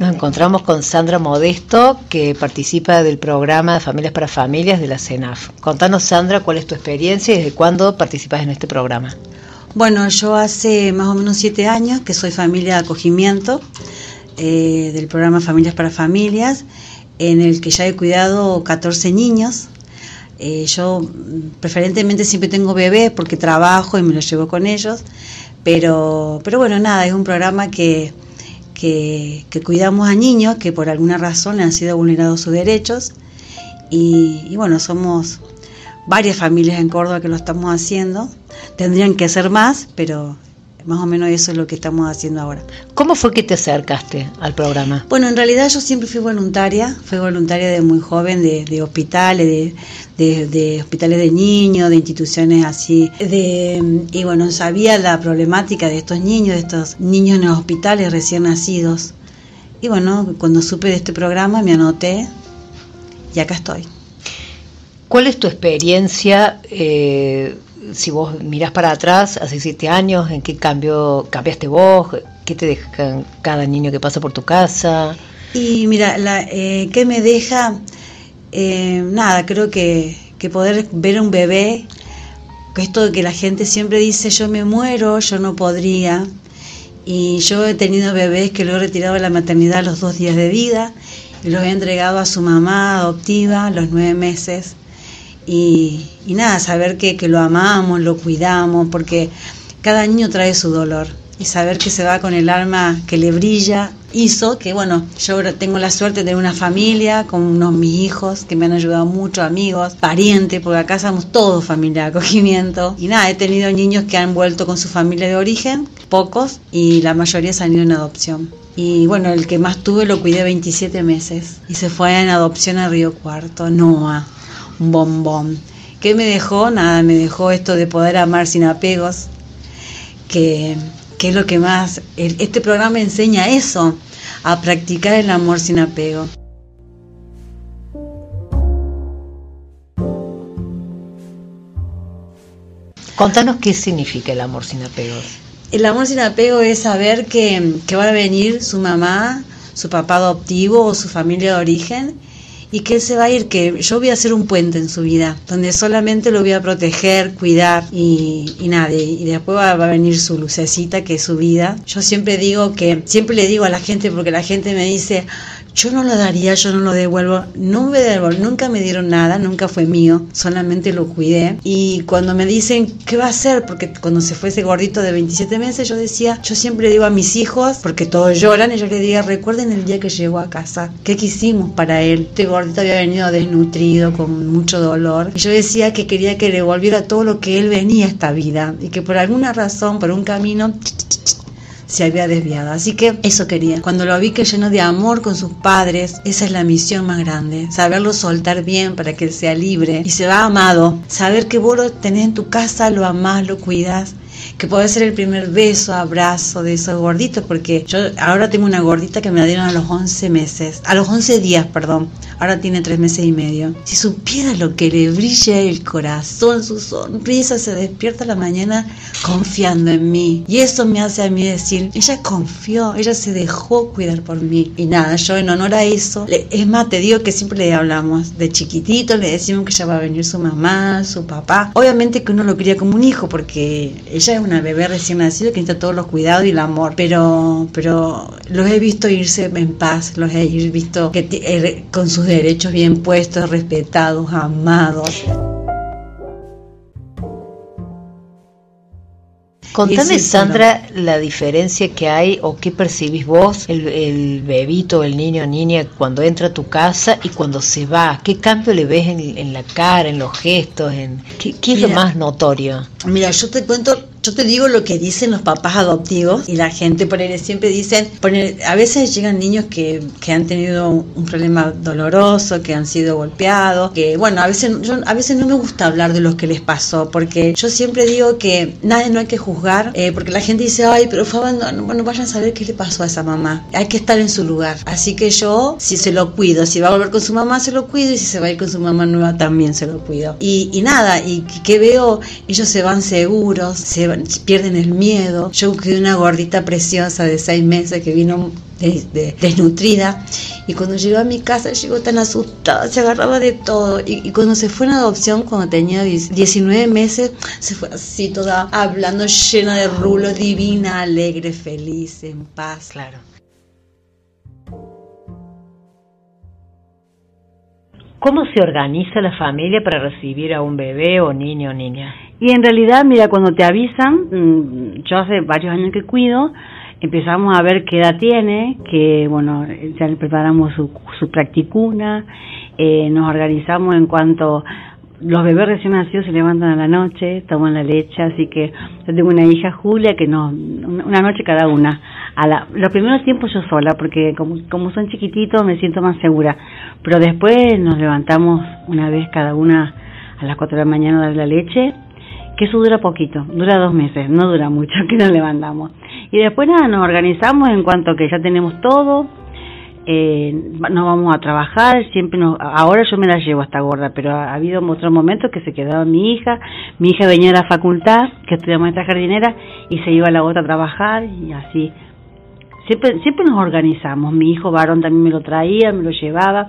Nos encontramos con Sandra Modesto, que participa del programa Familias para Familias de la CENAF. Contanos, Sandra, cuál es tu experiencia y desde cuándo participas en este programa. Bueno, yo hace más o menos siete años que soy familia de acogimiento eh, del programa Familias para Familias, en el que ya he cuidado 14 niños. Eh, yo preferentemente siempre tengo bebés porque trabajo y me los llevo con ellos, pero, pero bueno, nada, es un programa que que, cuidamos a niños que por alguna razón han sido vulnerados sus derechos y, bueno, somos varias familias en Córdoba que lo estamos haciendo. Tendrían que ser más, pero más o menos eso es lo que estamos haciendo ahora. ¿Cómo fue que te acercaste al programa? Bueno, en realidad yo siempre fui voluntaria, fui voluntaria de muy joven de, hospitales, de, hospitales de niños, de instituciones así. De, y bueno, sabía la problemática de estos niños, de estos niños en los hospitales recién nacidos. Y bueno, cuando supe de este programa me anoté y acá estoy. ¿Cuál es tu experiencia? Eh, si vos mirás para atrás, hace siete años, ¿en qué cambio cambiaste vos? ¿Qué te deja cada niño que pasa por tu casa? Y mira, la, eh, ¿qué me deja? Eh, nada, creo que, que poder ver un bebé, que esto de que la gente siempre dice yo me muero, yo no podría. Y yo he tenido bebés que lo he retirado de la maternidad a los dos días de vida y los he entregado a su mamá adoptiva a los nueve meses y, nada, saber que, que, lo amamos, lo cuidamos, porque cada niño trae su dolor y saber que se va con el alma que le brilla hizo que, bueno, yo tengo la suerte de tener una familia con unos mis hijos que me han ayudado mucho, amigos, parientes, porque acá somos todos familia de acogimiento. Y nada, he tenido niños que han vuelto con su familia de origen, pocos, y la mayoría se han ido en adopción. Y bueno, el que más tuve lo cuidé 27 meses y se fue en adopción a Río Cuarto, Noah un bombón. ¿Qué me dejó? Nada, me dejó esto de poder amar sin apegos, que, es lo que más, este programa enseña eso, a practicar el amor sin apego. Contanos qué significa el amor sin apegos. El amor sin apego es saber que, que va a venir su mamá, su papá adoptivo o su familia de origen y que él se va a ir, que yo voy a hacer un puente en su vida, donde solamente lo voy a proteger, cuidar y, y nada, y después va, a venir su lucecita que es su vida. Yo siempre digo que, siempre le digo a la gente, porque la gente me dice, yo no lo daría, yo no lo devuelvo, no me devuelvo, nunca me dieron nada, nunca fue mío, solamente lo cuidé. Y cuando me dicen, ¿qué va a hacer? Porque cuando se fue ese gordito de 27 meses, yo decía, yo siempre digo a mis hijos, porque todos lloran, y yo les digo, recuerden el día que llegó a casa, ¿qué quisimos para él? Este gordito había venido desnutrido, con mucho dolor. Y yo decía que quería que le volviera todo lo que él venía a esta vida, y que por alguna razón, por un camino, se había desviado. Así que eso quería. Cuando lo vi que lleno de amor con sus padres, esa es la misión más grande. Saberlo soltar bien para que sea libre y se va amado. Saber que vos lo tenés en tu casa, lo amás, lo cuidas que puede ser el primer beso, abrazo de esos gorditos, porque yo ahora tengo una gordita que me la dieron a los 11 meses, a los 11 días, perdón, ahora tiene 3 meses y medio. Si supiera lo que le brilla el corazón, su sonrisa, se despierta la mañana confiando en mí. Y eso me hace a mí decir, ella confió, ella se dejó cuidar por mí. Y nada, yo en honor a eso, es más, te digo que siempre le hablamos, de chiquitito le decimos que ya va a venir su mamá, su papá. Obviamente que uno lo quería como un hijo, porque ella es una bebé recién nacido que necesita todos los cuidados y el amor, pero, pero los he visto irse en paz, los he visto que, eh, con sus derechos bien puestos, respetados, amados. Contame, Sandra, la diferencia que hay o qué percibís vos, el, el, bebito, el niño o niña, cuando entra a tu casa y cuando se va. ¿Qué cambio le ves en, la cara, en los gestos? En, ¿Qué, es lo más notorio? Mira, yo te cuento yo te digo lo que dicen los papás adoptivos y la gente por ahí siempre dicen, a veces llegan niños que, que, han tenido un problema doloroso, que han sido golpeados, que bueno, a veces, yo, a veces no me gusta hablar de lo que les pasó, porque yo siempre digo que nadie no hay que juzgar, eh, porque la gente dice, ay, pero fue bueno, vayan a saber qué le pasó a esa mamá, hay que estar en su lugar. Así que yo, si se lo cuido, si va a volver con su mamá, se lo cuido, y si se va a ir con su mamá nueva, también se lo cuido. Y, y nada, y que veo, ellos se van seguros, se pierden el miedo. Yo quedé una gordita preciosa de seis meses que vino desnutrida y cuando llegó a mi casa llegó tan asustada, se agarraba de todo y, cuando se fue en adopción cuando tenía 19 meses se fue así toda hablando llena de rulos, divina, alegre, feliz, en paz. Claro. ¿Cómo se organiza la familia para recibir a un bebé o niño o niña? Y en realidad, mira, cuando te avisan, mm, yo hace varios años que cuido, empezamos a ver qué edad tiene, que bueno, ya le preparamos su, su practicuna, eh, nos organizamos en cuanto los bebés recién nacidos se levantan a la noche, toman la leche, así que yo tengo una hija Julia que no, una noche cada una. A la, los primeros tiempos yo sola, porque como, como son chiquititos me siento más segura, pero después nos levantamos una vez cada una a las 4 de la mañana a dar la leche, que eso dura poquito, dura dos meses, no dura mucho que nos levantamos. Y después nada, nos organizamos en cuanto que ya tenemos todo, eh, nos vamos a trabajar, siempre nos, ahora yo me la llevo hasta gorda, pero ha, habido otros momentos que se quedaba mi hija, mi hija venía a la facultad, que estudia maestra jardinera, y se iba a la otra a trabajar, y así. Siempre, siempre nos organizamos, mi hijo varón también me lo traía, me lo llevaba,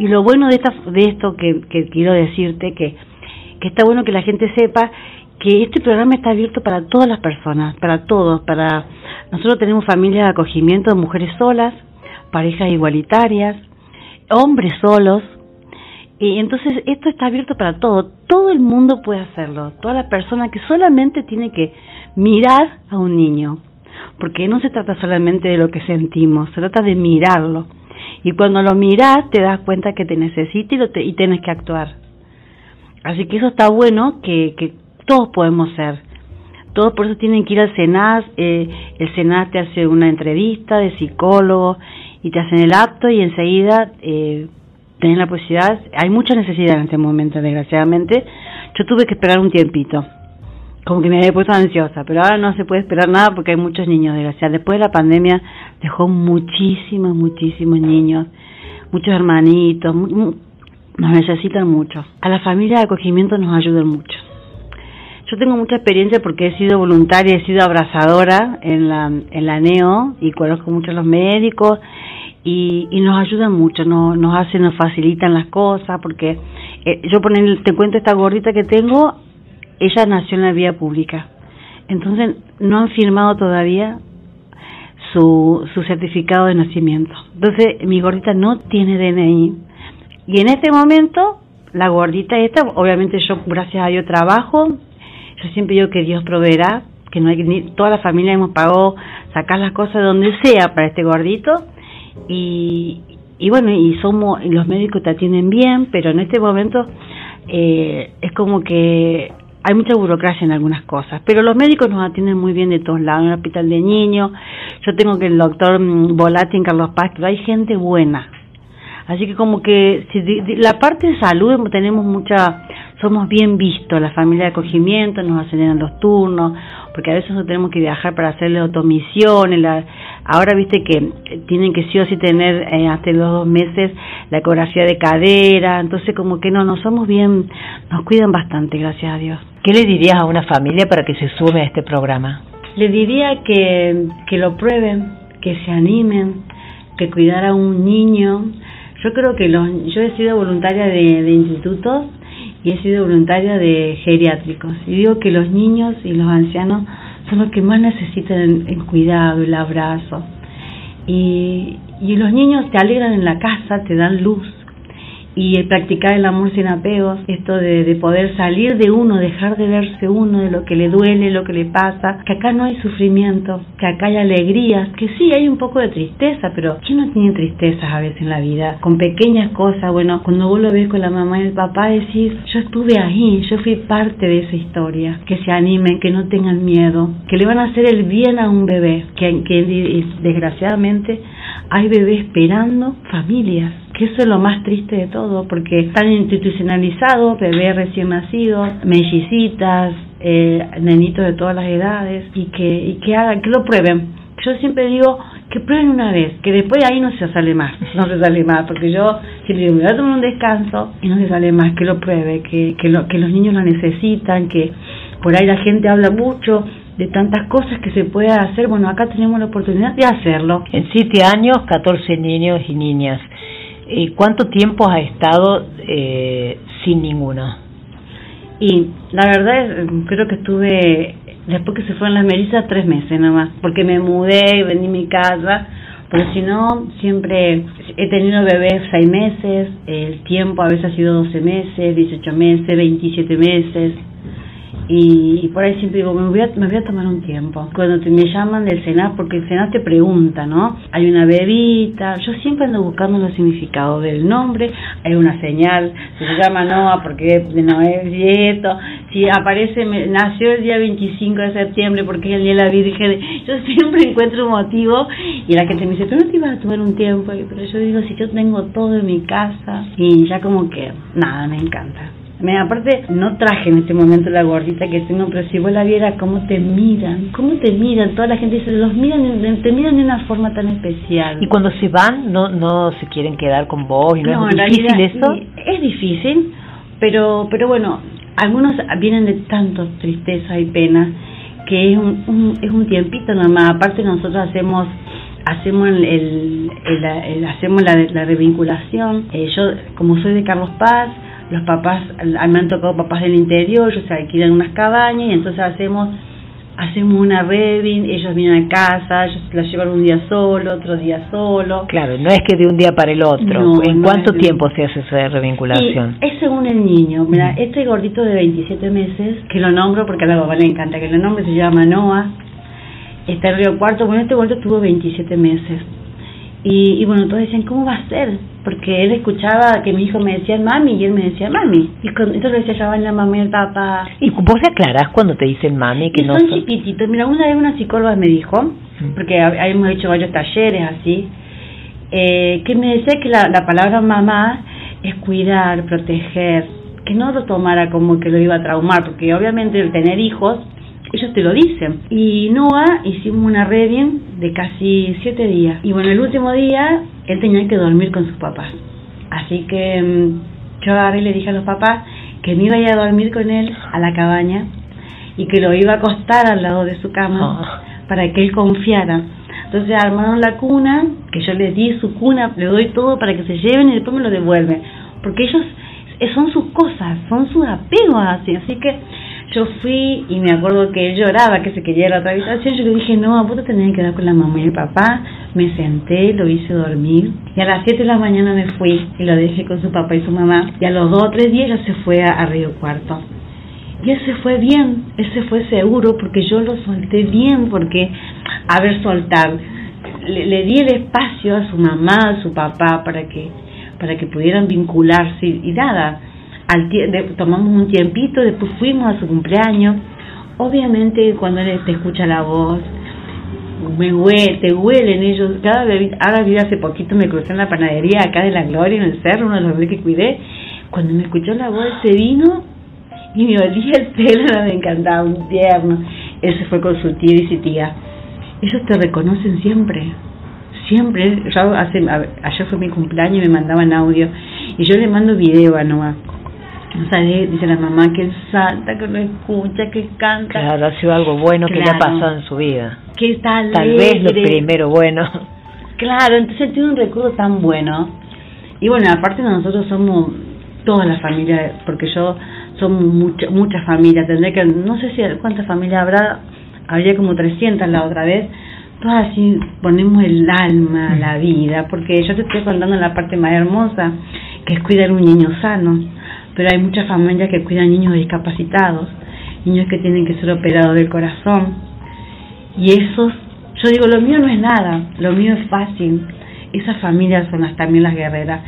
y lo bueno de, esta, de esto que, que quiero decirte, que, que está bueno que la gente sepa que este programa está abierto para todas las personas, para todos, para nosotros tenemos familias de acogimiento de mujeres solas, parejas igualitarias, hombres solos. Y entonces esto está abierto para todo, todo el mundo puede hacerlo, toda la persona que solamente tiene que mirar a un niño, porque no se trata solamente de lo que sentimos, se trata de mirarlo. Y cuando lo miras te das cuenta que te necesita y, lo y tienes que actuar. Así que eso está bueno que, que todos podemos ser. Todos por eso tienen que ir al SENAS, eh, el SENAS te hace una entrevista de psicólogo, y te hacen el apto y enseguida eh, tenés la posibilidad, hay mucha necesidad en este momento, desgraciadamente. Yo tuve que esperar un tiempito, como que me había puesto ansiosa, pero ahora no se puede esperar nada porque hay muchos niños, desgraciadamente. Después de la pandemia dejó muchísimos, muchísimos niños, muchos hermanitos, nos necesitan mucho. A la familia de acogimiento nos ayudan mucho. Yo tengo mucha experiencia porque he sido voluntaria, he sido abrazadora en la, en la NEO y conozco mucho a los médicos y, nos ayudan mucho, nos, nos hacen, nos facilitan las cosas porque eh, yo te cuento esta gordita que tengo, ella nació en la vía pública. Entonces no han firmado todavía su, su certificado de nacimiento. Entonces mi gordita no tiene DNI. Y en este momento, la gordita esta, obviamente yo gracias a Dios trabajo, yo siempre digo que Dios proveerá, que no hay ni, toda la familia hemos pagado sacar las cosas de donde sea para este gordito. Y, y bueno, y somos los médicos te atienden bien, pero en este momento eh, es como que hay mucha burocracia en algunas cosas, pero los médicos nos atienden muy bien de todos lados, en el hospital de niños, yo tengo que el doctor mm, Volati en Carlos Paz, hay gente buena. Así que como que si la parte de salud tenemos mucha somos bien vistos, la familia de acogimiento, nos aceleran los turnos, porque a veces no tenemos que viajar para hacerle automisiones, la, ahora viste que tienen que sí o sí tener eh, hasta los dos meses la ecografía de cadera, entonces como que no, no somos bien, nos cuidan bastante, gracias a Dios. ¿Qué le dirías a una familia para que se sume a este programa? Le diría que, que lo prueben, que se animen, que cuidar a un niño. Yo creo que los, yo he sido voluntaria de, de institutos y he sido voluntaria de geriátricos. Y digo que los niños y los ancianos son los que más necesitan el, cuidado, el abrazo. Y, y los niños te alegran en la casa, te dan luz, y practicar el amor sin apegos, esto de, de, poder salir de uno, dejar de verse uno, de lo que le duele, lo que le pasa, que acá no hay sufrimiento, que acá hay alegrías, que sí hay un poco de tristeza, pero ¿quién no tiene tristezas a veces en la vida? Con pequeñas cosas, bueno, cuando vos lo ves con la mamá y el papá decís, yo estuve ahí, yo fui parte de esa historia, que se animen, que no tengan miedo, que le van a hacer el bien a un bebé, que, que desgraciadamente hay bebés esperando familias que eso es lo más triste de todo, porque están institucionalizados, bebés recién nacidos, mellicitas, eh, nenitos de todas las edades, y que, y que hagan, que lo prueben. Yo siempre digo que prueben una vez, que después ahí no se sale más, no se sale más, porque yo siempre digo, me voy a tomar un descanso y no se sale más, que lo pruebe, que, que, lo, que los niños lo necesitan, que por ahí la gente habla mucho de tantas cosas que se puede hacer, bueno, acá tenemos la oportunidad de hacerlo. En siete años, 14 niños y niñas. ¿Y cuánto tiempo has estado eh, sin ninguna? Y la verdad es, creo que estuve, después que se fueron las merizas, tres meses nomás, porque me mudé y vendí mi casa, pero si no, siempre he tenido bebés seis meses, el tiempo a veces ha sido 12 meses, 18 meses, 27 meses, y, por ahí siempre digo, me voy, a, me voy a tomar un tiempo. Cuando te, me llaman del Senat, porque el Senat te pregunta, ¿no? Hay una bebita, yo siempre ando buscando los significados del nombre, hay una señal, se llama Noah porque no es esto, si aparece, nació el día 25 de septiembre porque es el día de la Virgen, yo siempre encuentro un motivo y la gente me dice, pero no te ibas a tomar un tiempo, pero yo digo, si yo tengo todo en mi casa y ya como que, nada, me encanta. Me, aparte, no traje en este momento la gordita que tengo, pero si vos la vieras, cómo te miran, cómo te miran, toda la gente dice, los miran, te miran de una forma tan especial. Y cuando se van, no no se quieren quedar con vos, y no, es difícil eso. Es difícil, pero, pero bueno, algunos vienen de tanto tristeza y pena que es un, es un tiempito nomás. Aparte nosotros hacemos hacemos el, el, hacemos la, la revinculación. Eh, yo como soy de Carlos Paz los papás, me han tocado papás del interior, ellos se alquilan unas cabañas y entonces hacemos hacemos una revin, ellos vienen a casa, ellos la llevan un día solo, otro día solo. Claro, no es que de un día para el otro. ¿En cuánto tiempo se hace esa revinculación? es según el niño. Mira, este gordito de 27 meses, que lo nombro porque a la mamá le encanta que lo nombre, se llama Noah, está en Río Cuarto. Bueno, este gordito tuvo 27 meses. Y, y bueno, todos decían, ¿cómo va a ser? porque él escuchaba que mi hijo me decía mami y él me decía mami. Y entonces le decía yo la mamá y el papá. ¿Y vos aclarás cuando te dicen mami que no son, chiquititos? Mira, una vez una psicóloga me dijo, mm. porque habíamos hecho varios talleres así, eh, que me decía que la, la palabra mamá es cuidar, proteger, que no lo tomara como que lo iba a traumar, porque obviamente el tener hijos ellos te lo dicen. Y Noah hicimos una reading de casi siete días. Y bueno, el último día él tenía que dormir con sus papás. Así que mm, yo agarré y le dije a los papás que me iba a ir a dormir con él a la cabaña y que lo iba a acostar al lado de su cama ah. para que él confiara. Entonces armaron la cuna, que yo les di su cuna, le doy todo para que se lleven y después me lo devuelven. Porque ellos son sus cosas, son sus apegos así. Así que yo fui y me acuerdo que él lloraba, que se quería ir a otra habitación. Yo le dije, no, vos te tenés que quedar con la mamá y el papá. Me senté, lo hice dormir. Y a las 7 de la mañana me fui y lo dejé con su papá y su mamá. Y a los dos o tres días ya se fue a, Río Cuarto. Y ese fue bien, ese fue seguro porque yo lo solté bien, porque, a ver, soltar. Le, le di el espacio a su mamá, a su papá, para que, para que pudieran vincularse y nada tomamos un tiempito, después fuimos a su cumpleaños. Obviamente cuando él te escucha la voz, me huele, te huelen ellos. Cada vez, ahora vi hace poquito me crucé en la panadería acá de la Gloria, en el cerro, uno de los bebés que cuidé. Cuando me escuchó la voz, se vino y me olía el pelo, me encantaba, un tierno. Ese fue con su tío y su tía. Ellos te reconocen siempre, siempre. Yo ayer fue mi cumpleaños y me mandaban audio. Y yo le mando video a Noah o sea, dice la mamá que salta, que lo escucha, que canta. Claro, ha sido algo bueno que le ha pasado en su vida. Que está alegre. Tal vez lo primero bueno. Claro, entonces tiene un recuerdo tan bueno. Y bueno, aparte nosotros somos toda la familia, porque yo somos mucha, muchas familias, tendré que, no sé si cuántas familias habrá, habría como 300 la otra vez, todas así ponemos el alma, la vida, porque yo te estoy contando la parte más hermosa, que es cuidar un niño sano pero hay muchas familias que cuidan niños discapacitados, niños que tienen que ser operados del corazón. Y esos, yo digo, lo mío no es nada, lo mío es fácil. Esas familias son las, también las guerreras.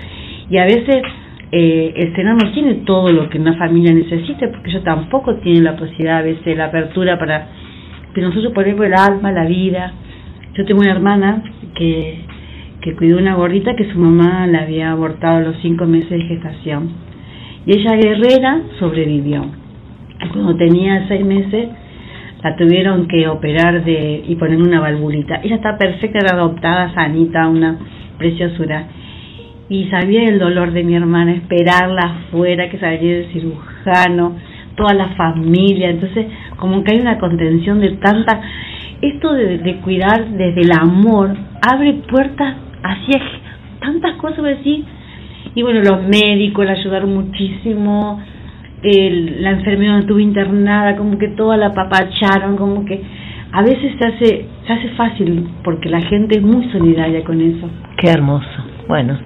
Y a veces eh, el Senado no tiene todo lo que una familia necesite, porque ellos tampoco tienen la posibilidad, a veces, la apertura para que nosotros ponemos el alma, la vida. Yo tengo una hermana que, que cuidó una gordita que su mamá la había abortado a los cinco meses de gestación y ella guerrera sobrevivió. Cuando tenía seis meses la tuvieron que operar de y poner una valvulita. Ella está perfecta, era adoptada, sanita, una preciosura. Y sabía el dolor de mi hermana, esperarla afuera, que saliera el cirujano, toda la familia, entonces como que hay una contención de tanta... Esto de, de cuidar desde el amor abre puertas hacia tantas cosas, decir, y bueno, los médicos la ayudaron muchísimo, el, la enfermera estuvo internada, como que toda la papacharon, como que a veces se hace, se hace fácil porque la gente es muy solidaria con eso. Qué hermoso. Bueno,